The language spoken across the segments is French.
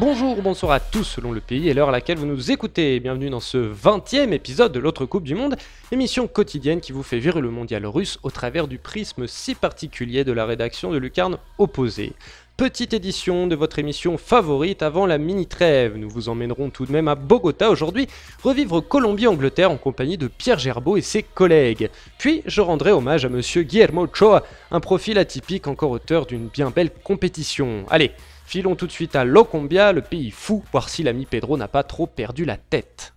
Bonjour ou bonsoir à tous selon le pays et l'heure à laquelle vous nous écoutez. Bienvenue dans ce 20e épisode de l'autre Coupe du Monde, émission quotidienne qui vous fait vivre le mondial russe au travers du prisme si particulier de la rédaction de Lucarne Opposée. Petite édition de votre émission favorite avant la mini-trêve. Nous vous emmènerons tout de même à Bogota aujourd'hui, revivre Colombie-Angleterre en compagnie de Pierre Gerbeau et ses collègues. Puis je rendrai hommage à monsieur Guillermo Ochoa, un profil atypique encore auteur d'une bien belle compétition. Allez, filons tout de suite à Locombia, le pays fou, voir si l'ami Pedro n'a pas trop perdu la tête.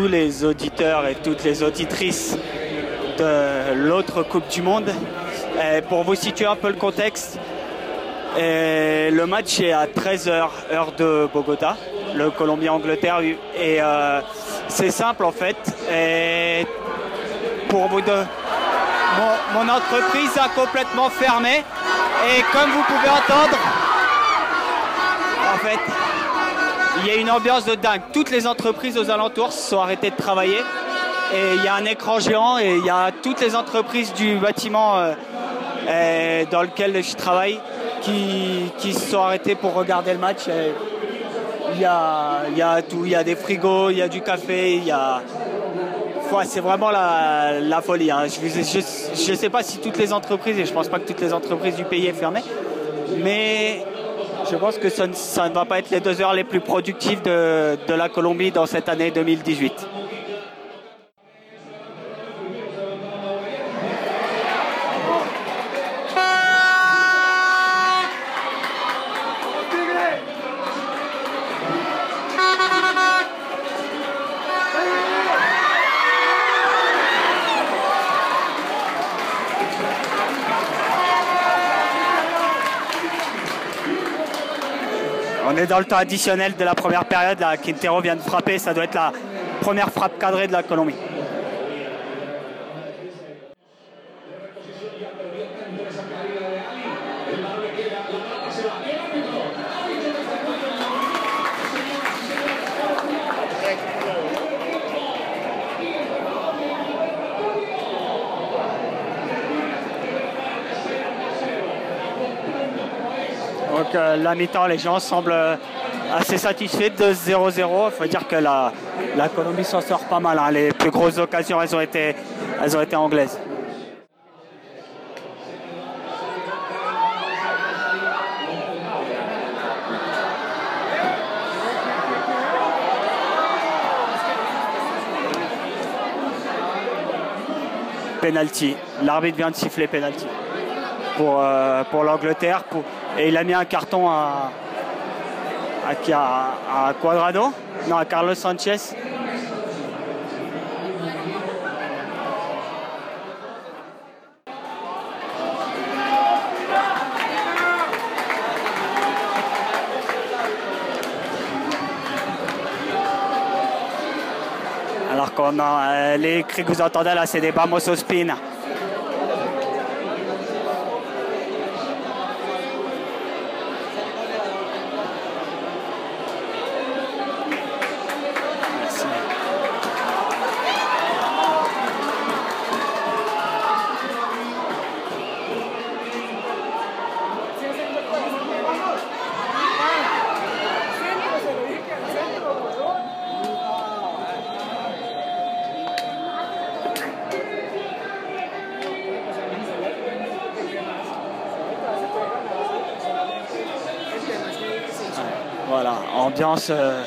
Tous les auditeurs et toutes les auditrices de l'autre Coupe du Monde, pour vous situer un peu le contexte, le match est à 13h heure de Bogota, le Colombie-Angleterre et euh, c'est simple en fait. Pour vous deux, mon entreprise a complètement fermé. Et comme vous pouvez entendre, en fait, il y a une ambiance de dingue. Toutes les entreprises aux alentours se sont arrêtées de travailler. Et il y a un écran géant et il y a toutes les entreprises du bâtiment euh, euh, dans lequel je travaille qui, qui se sont arrêtées pour regarder le match. Il y a, il y a tout, il y a des frigos, il y a du café, il y a... C'est vraiment la, la folie. hein. Je ne sais pas si toutes les entreprises, et je pense pas que toutes les entreprises du pays est fermées, mais je pense que ça, ne- va pas être les deux heures les plus productives de, de la Colombie dans cette année 2018. On est dans le temps additionnel de la première période. Là, Quintero vient de frapper. Ça doit être la première frappe cadrée de la Colombie. Donc euh, la mi-temps, les gens semblent euh, assez satisfaits de 0-0. Il faut dire que la, Colombie s'en sort pas mal. hein. Les plus grosses occasions, elles ont été, anglaises. Penalty. L'arbitre vient de siffler penalty pour, euh, pour l'Angleterre. Et il a mis un carton à, à, à, Cuadrado? Non, à Carlos Sanchez. Alors qu'on a euh, les cris que vous entendez là, c'est des Vamos au spin. Ambiance. euh,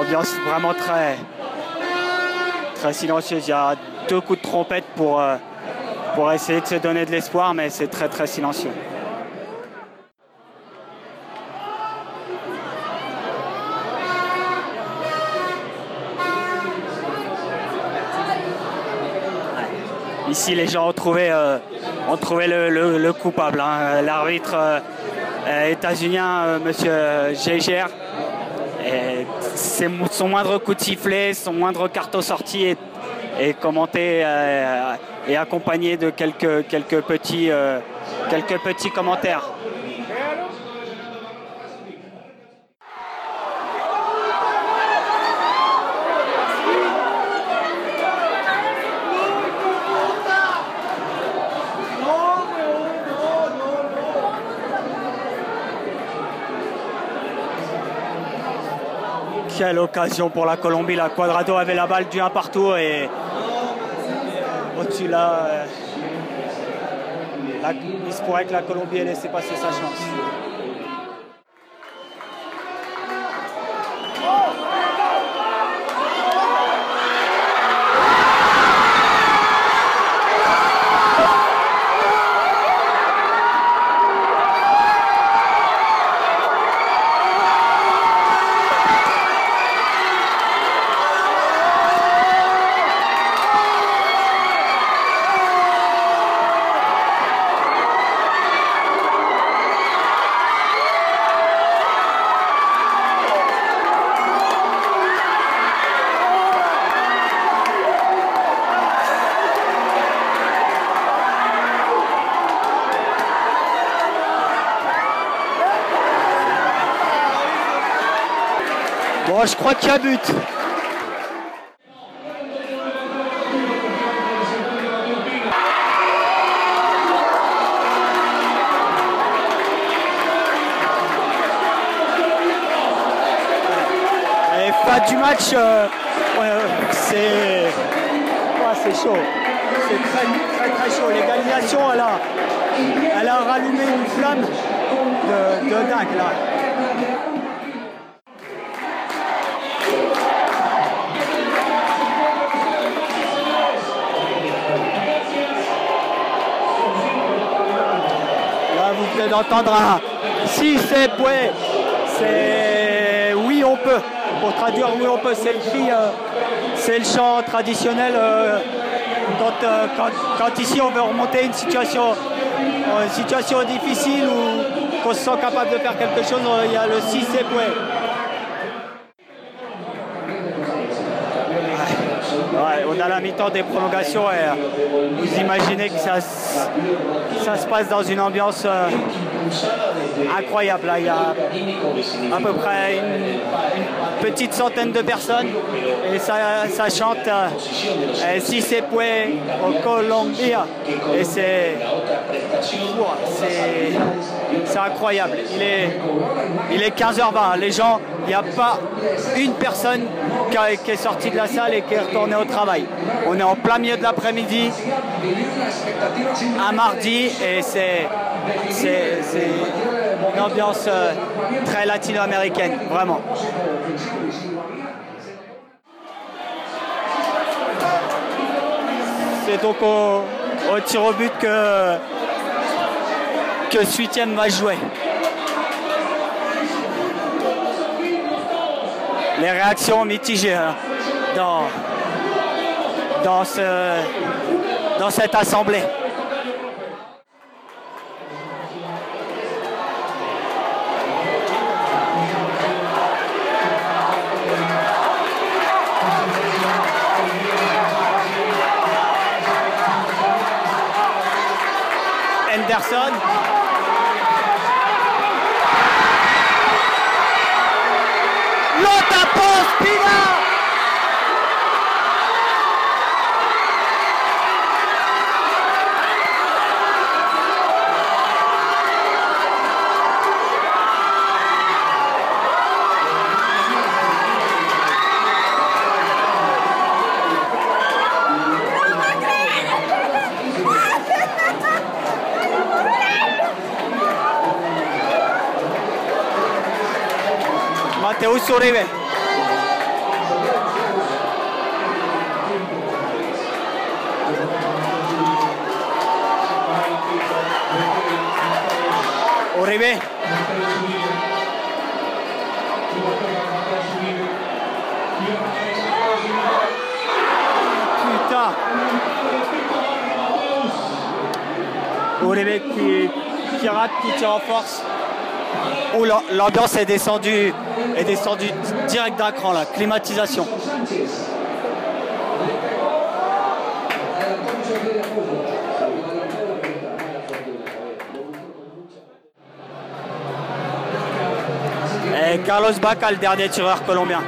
ambiance vraiment très, très silencieuse. Il y a deux coups de trompette pour, euh, pour essayer de se donner de l'espoir, mais c'est très très silencieux. Ici, les gens ont trouvé, euh, ont trouvé le, le- le coupable. hein. L'arbitre états-unien, euh, Monsieur Geiger, son moindre coup de sifflet, son moindre carton sorti est, est commenté euh, et accompagné de quelques, quelques, petits, euh, quelques petits commentaires. Quelle occasion pour la Colombie. La Quadrado avait la balle du 1 partout et au-dessus là, euh, il se pourrait que la Colombie ait laissé passer sa chance. Bon, je crois qu'il y a but. Et fin du match, euh, c'est chaud. C'est très, très très chaud. L'égalisation, elle a, elle a rallumé une flamme de, de dingue là. D'entendre un si c'est ouais, c'est oui on peut. Pour traduire oui on peut, c'est le cri, euh, c'est le chant traditionnel euh, quand, euh, quand, ici on veut remonter une situation, une situation difficile ou qu'on se sent capable de faire quelque chose, il y a le si c'est ouais. Ouais, on a la mi-temps des prolongations et euh, vous imaginez que ça, se passe dans une ambiance euh, incroyable. Il y a à peu près une, petite centaine de personnes. Et ça, chante euh, eh, Si se puede au Colombia. Et c'est c'est incroyable. Il est, il est 15h20. Les gens, il n'y a pas une personne qui, est sortie de la salle et qui est retournée au travail. On est en plein milieu de l'après-midi, un mardi, et c'est une ambiance euh, très latino-américaine, vraiment. C'est donc au, au tir au but que, que ce huitième va jouer. Les réactions mitigées hein, dans, dans, ce, dans cette assemblée. pelota post, Uribe. Uribe. Putain. Uribe qui, qui rate, qui tire en force. Oh, l'am- l'ambiance est descendue est descendu direct d'un cran là, climatisation. Et Carlos Baca, le dernier tireur colombien.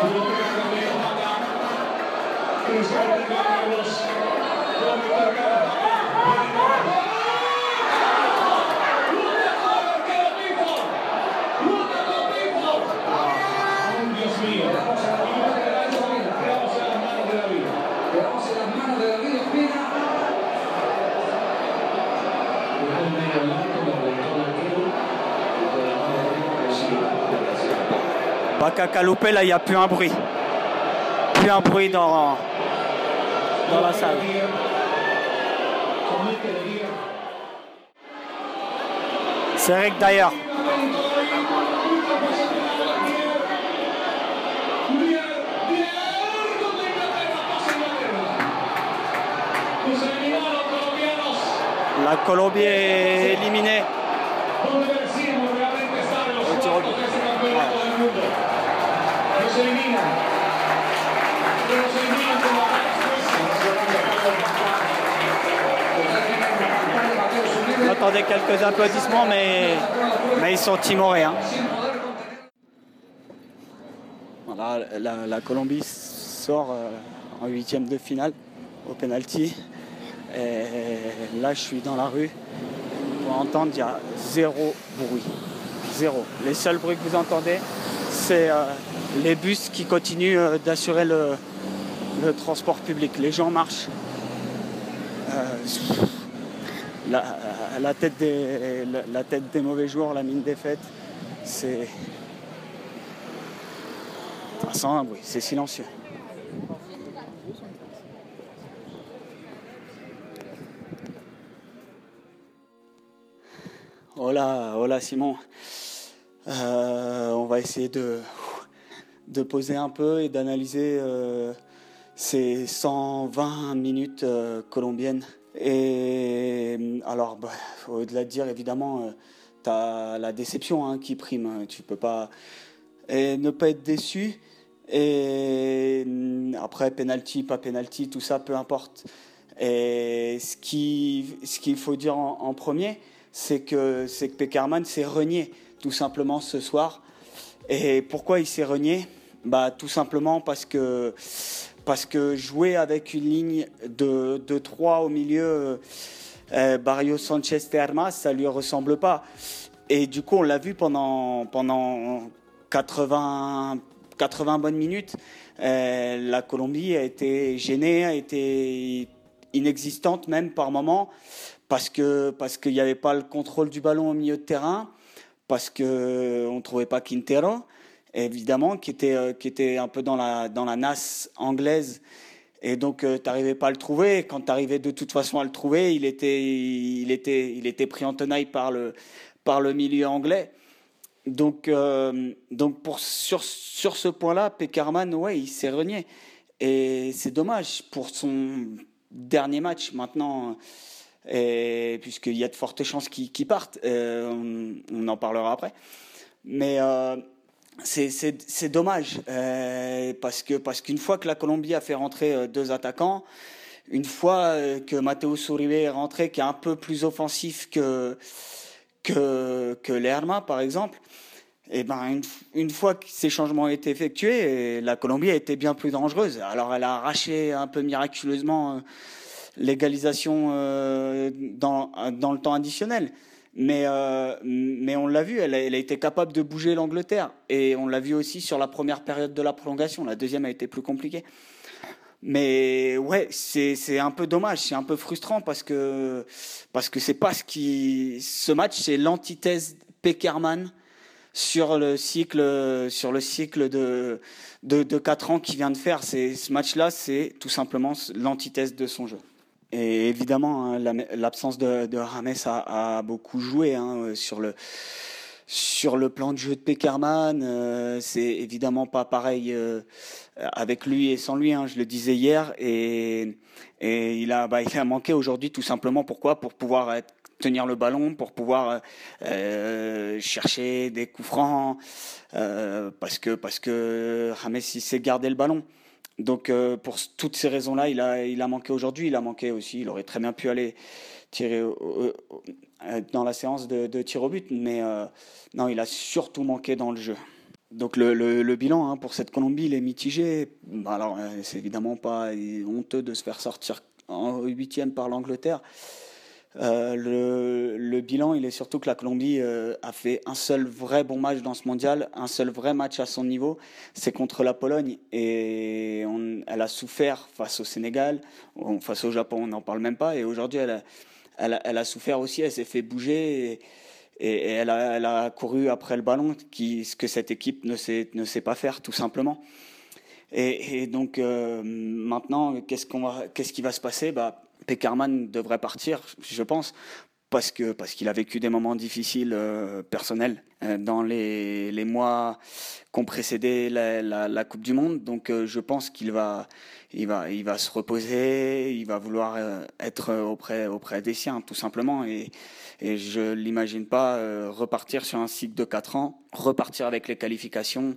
He's going to be back. He's going to be back. Baca Calopé, là, il n'y a plus un bruit. Plus un bruit dans, dans la salle. C'est Rick d'ailleurs. La Colombie est éliminée. J'entendais quelques applaudissements, mais, mais ils sont timorés. Hein. Voilà, la, la Colombie sort euh, en huitième de finale au penalty. Et là, je suis dans la rue. Pour entendre, il y a zéro bruit. Zéro. Les seuls bruits que vous entendez, c'est euh, les bus qui continuent euh, d'assurer le, transport public. Les gens marchent. Euh, la, tête des, mauvais jours, la mine des fêtes, c'est. Ça sent un bruit, c'est silencieux. Hola, hola Simon. Euh, on va essayer de, de poser un peu et d'analyser euh, ces 120 minutes euh, colombiennes. Et alors, bah, au-delà de dire évidemment, tu as la déception hein, qui prime. Tu peux pas et ne pas être déçu. Et après, penalty, pas penalty, tout ça, peu importe. Et ce qu'il ce faut dire en, premier, c'est que, c'est que Peckerman s'est renié tout simplement ce soir. Et pourquoi il s'est renié? Bah, Tout simplement parce que, parce que jouer avec une ligne de, de 3 au milieu, euh, Barrio Sanchez Termas, ça lui ressemble pas. Et du coup, on l'a vu pendant, pendant 80, 80 bonnes minutes. Euh, la Colombie a été gênée, a été inexistante même par moments parce parce qu'il n'y avait pas le contrôle du ballon au milieu de terrain, parce que on trouvait pas Quintero, évidemment, qui était euh, qui était un peu dans la dans la nasse anglaise. Et donc, euh, tu n'arrivais pas à le trouver. Quand tu arrivais de toute façon à le trouver, il était, il était, il était pris en tenaille par le, par le milieu anglais. Donc, euh, donc pour, sur, sur ce point-là, Peckerman, ouais, il s'est renié. Et c'est dommage pour son dernier match. Maintenant, et puisqu'il y a de fortes chances qu'ils partent. Euh, on, en parlera après. Mais euh, c'est dommage euh, parce que parce qu'une fois que la Colombie a fait rentrer deux attaquants, une fois que Matteo Uribe est rentré, qui est un peu plus offensif que que que Lerma par exemple. Et ben une, une, fois que ces changements ont été effectués, la Colombie a été bien plus dangereuse. Alors elle a arraché un peu miraculeusement l'égalisation euh, dans, le temps additionnel. Mais, euh, on l'a vu, elle a, été capable de bouger l'Angleterre. Et on l'a vu aussi sur la première période de la prolongation. La deuxième a été plus compliquée. Mais ouais, c'est un peu dommage, c'est un peu frustrant parce que parce que c'est pas ce qui ce match, c'est l'antithèse Peckerman sur le cycle sur le cycle de de, de 4 ans qu'il vient de faire. C'est ce match-là, c'est tout simplement l'antithèse de son jeu. Et évidemment, hein, l'absence de, de, Rames a, beaucoup joué hein, sur le Sur le plan de jeu de Peckerman, euh, c'est évidemment pas pareil euh, avec lui et sans lui. Hein, je le disais hier, et, il a, bah, il a manqué aujourd'hui tout simplement. Pourquoi? Pour pouvoir tenir le ballon, pour pouvoir euh, chercher des coups francs, euh, parce que parce que James il sait garder le ballon. Donc euh, pour toutes ces raisons-là, il a il a manqué aujourd'hui. Il a manqué aussi. Il aurait très bien pu aller tirer dans la séance de, tir au but, mais non, il a surtout manqué dans le jeu. Donc le, le, bilan hein, pour cette Colombie, il est mitigé. Bah, alors c'est évidemment pas honteux de se faire sortir en huitième par l'Angleterre. Euh, le, bilan, il est surtout que la Colombie euh, a fait un seul vrai bon match dans ce mondial, un seul vrai match à son niveau, c'est contre la Pologne. Et elle a souffert face au Sénégal, face au Japon, on n'en parle même pas. Et aujourd'hui, elle a, souffert aussi, elle s'est fait bouger. Et, elle, a, couru après le ballon, ce que cette équipe ne sait, pas faire, tout simplement. Et, donc euh, maintenant, qu'est-ce qui va se passer? Bah, Peckerman devrait partir, je pense, parce que parce qu'il a vécu des moments difficiles euh, personnels euh, dans les, les mois qui ont précédé la, la, Coupe du Monde. Donc euh, je pense qu'il va il va il va se reposer, il va vouloir être auprès auprès des siens tout simplement et et je l'imagine pas repartir sur un cycle de quatre ans, repartir avec les qualifications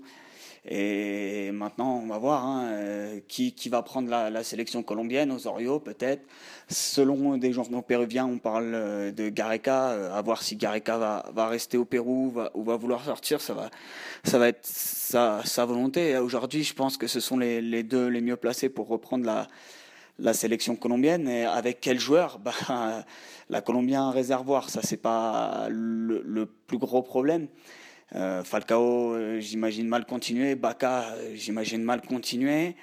et maintenant, on va voir hein, euh, qui, qui, va prendre la, sélection colombienne, Osorio peut-être. Selon des journaux péruviens, on parle euh, de Gareca. Euh, à voir si Gareca va, va rester au Pérou ou va vouloir sortir. Ça va, ça va être sa, sa volonté. Aujourd'hui, je pense que ce sont les, les, deux les mieux placés pour reprendre la, la sélection colombienne. Et avec quel joueur? Bah, La Colombie a un réservoir. Ça, c'est pas le, le plus gros problème. Euh, Falcao, euh, j'imagine mal continuer. Baca, euh, j'imagine mal continuer.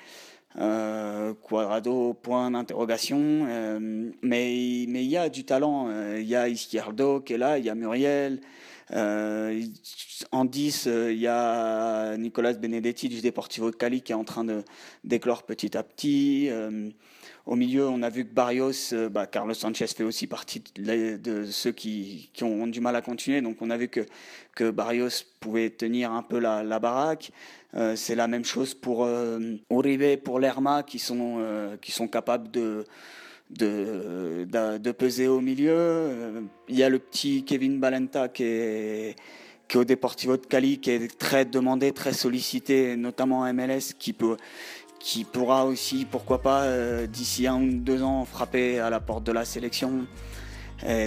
Quadrado, point d'interrogation. mais mais il y a du talent. Il y a Izquierdo qui est là, il y a Muriel. En 10, il y a Nicolas Benedetti du Deportivo de Cali qui est en train de d'éclore petit à petit. Au milieu, on a vu que Barrios, euh, bah, Carlos Sanchez fait aussi partie de, ceux qui, ont du mal à continuer. Donc on a vu que, que Barrios pouvait tenir un peu la, baraque. Euh, c'est la même chose pour euh, Uribe, pour Lerma, qui sont, euh, qui sont capables de, de, de, peser au milieu. Il y a le petit Kevin Balenta qui est, qui au Deportivo de Cali, qui est très demandé, très sollicité, notamment en MLS, qui peut qui pourra aussi, pourquoi pas, euh, d'ici un ou deux ans, frapper à la porte de la sélection.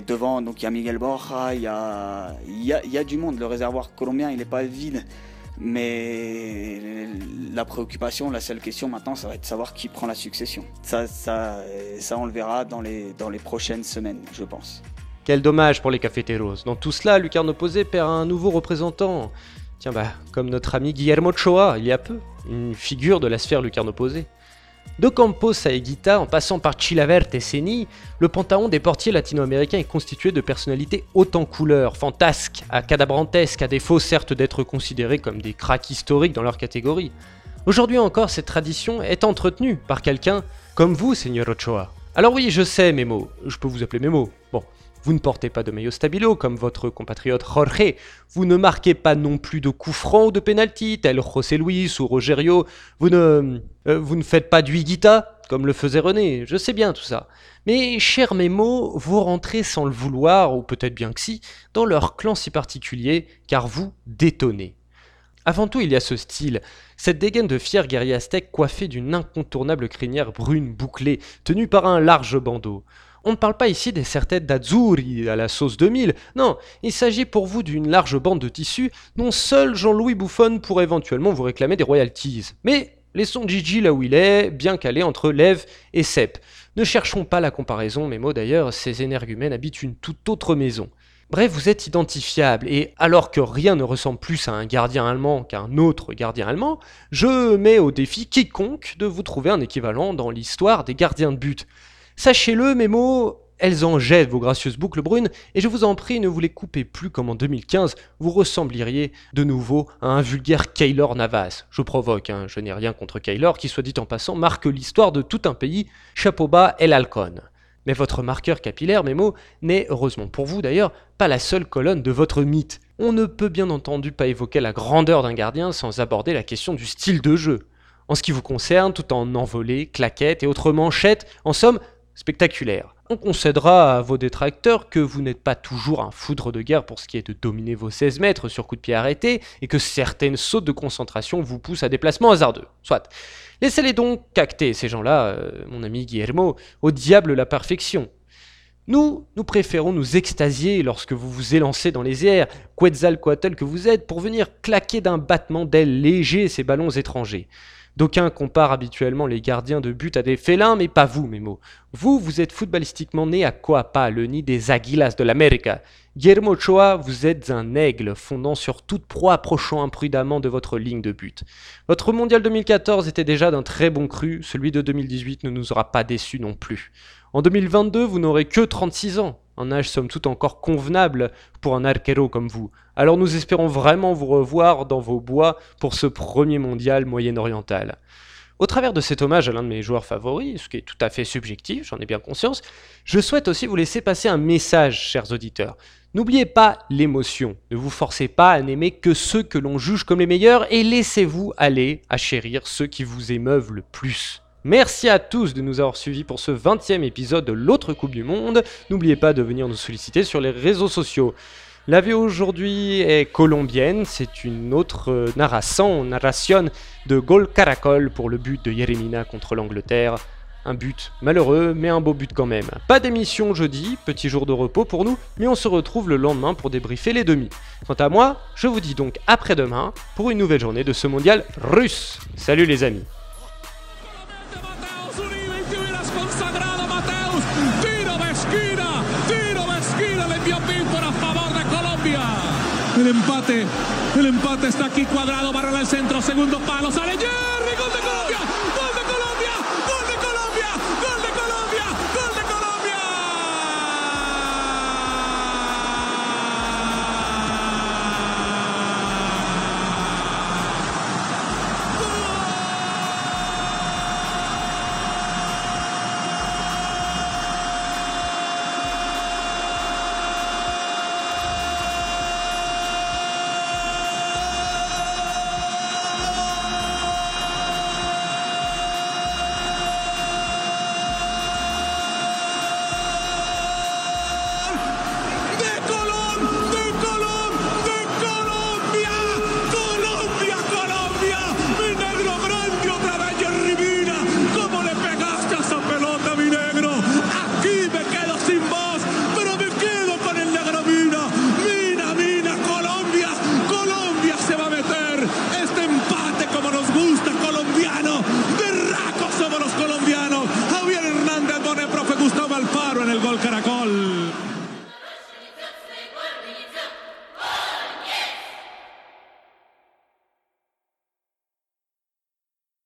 Devant, donc il y a Miguel Borja, il y a, y, a, y a, du monde. Le réservoir colombien, il n'est pas vide. Mais la préoccupation, la seule question maintenant, ça va être de savoir qui prend la succession. Ça, ça, ça on le verra dans les, dans les prochaines semaines, je pense. Quel dommage pour les cafeteros. Dans tout cela, Lucarno Posé perd un nouveau représentant. Tiens, bah, comme notre ami Guillermo Choa, il y a peu une figure de la sphère lucarne-opposée. De Campos à Eguita, en passant par Chilavert et Seni, le panthéon des portiers latino-américains est constitué de personnalités hautes en couleurs, fantasques, à cadabrantesques, à défaut certes d'être considérés comme des cracks historiques dans leur catégorie. Aujourd'hui encore, cette tradition est entretenue par quelqu'un comme vous, Seigneur Ochoa. Alors oui, je sais, Memo, je peux vous appeler Memo. Bon, vous ne portez pas de maillot stabilo comme votre compatriote Jorge. Vous ne marquez pas non plus de coups francs ou de pénalty tel José Luis ou Rogerio. Vous ne, euh, vous ne faites pas du higuita comme le faisait René. Je sais bien tout ça. Mais, cher Mémo, vous rentrez sans le vouloir, ou peut-être bien que si, dans leur clan si particulier, car vous détonnez. Avant tout, il y a ce style, cette dégaine de fier guerrier aztèque coiffée d'une incontournable crinière brune bouclée, tenue par un large bandeau. On ne parle pas ici des serre-têtes à la sauce 2000, non, il s'agit pour vous d'une large bande de tissu dont seul Jean-Louis Bouffon pourrait éventuellement vous réclamer des royalties. Mais laissons Gigi là où il est, bien calé entre Lève et Sep. Ne cherchons pas la comparaison, mes mots d'ailleurs, ces énergumènes habitent une toute autre maison. Bref, vous êtes identifiable, et alors que rien ne ressemble plus à un gardien allemand qu'à un autre gardien allemand, je mets au défi quiconque de vous trouver un équivalent dans l'histoire des gardiens de but. Sachez-le, mes mots, elles en jettent vos gracieuses boucles brunes, et je vous en prie, ne vous les coupez plus comme en 2015, vous ressembleriez de nouveau à un vulgaire Kaylor Navas. Je provoque, hein, je n'ai rien contre Kaylor, qui soit dit en passant marque l'histoire de tout un pays, chapeau bas et l'Alcon. Mais votre marqueur capillaire, mots, n'est, heureusement pour vous d'ailleurs, pas la seule colonne de votre mythe. On ne peut bien entendu pas évoquer la grandeur d'un gardien sans aborder la question du style de jeu. En ce qui vous concerne, tout en envolée, claquettes et autres manchettes, en somme, spectaculaire. On concédera à vos détracteurs que vous n'êtes pas toujours un foudre de guerre pour ce qui est de dominer vos 16 mètres sur coup de pied arrêté, et que certaines sautes de concentration vous poussent à des placements hasardeux. Soit. Laissez-les donc cacter, ces gens-là, euh, mon ami Guillermo, au diable la perfection. Nous, nous préférons nous extasier lorsque vous vous élancez dans les airs, Quetzalcoatl que vous êtes, pour venir claquer d'un battement d'ailes léger ces ballons étrangers. D'aucuns comparent habituellement les gardiens de but à des félins, mais pas vous, Memo. Vous, vous êtes footballistiquement né à Coapa, le nid des Aguilas de l'Amérique. Guillermo Ochoa, vous êtes un aigle fondant sur toute proie approchant imprudemment de votre ligne de but. Votre mondial 2014 était déjà d'un très bon cru, celui de 2018 ne nous aura pas déçus non plus. En 2022, vous n'aurez que 36 ans, un âge somme toute encore convenable pour un arquero comme vous. Alors nous espérons vraiment vous revoir dans vos bois pour ce premier mondial moyen-oriental. Au travers de cet hommage à l'un de mes joueurs favoris, ce qui est tout à fait subjectif, j'en ai bien conscience, je souhaite aussi vous laisser passer un message, chers auditeurs. N'oubliez pas l'émotion, ne vous forcez pas à n'aimer que ceux que l'on juge comme les meilleurs et laissez-vous aller à chérir ceux qui vous émeuvent le plus. Merci à tous de nous avoir suivis pour ce 20e épisode de l'autre Coupe du Monde. N'oubliez pas de venir nous solliciter sur les réseaux sociaux. La vie aujourd'hui est colombienne, c'est une autre euh, narration, narration de Gol Caracol pour le but de Yeremina contre l'Angleterre. Un but malheureux, mais un beau but quand même. Pas d'émission jeudi, petit jour de repos pour nous, mais on se retrouve le lendemain pour débriefer les demi. Quant à moi, je vous dis donc après-demain pour une nouvelle journée de ce mondial russe. Salut les amis está aquí cuadrado, barra el centro, segundo palo, sale.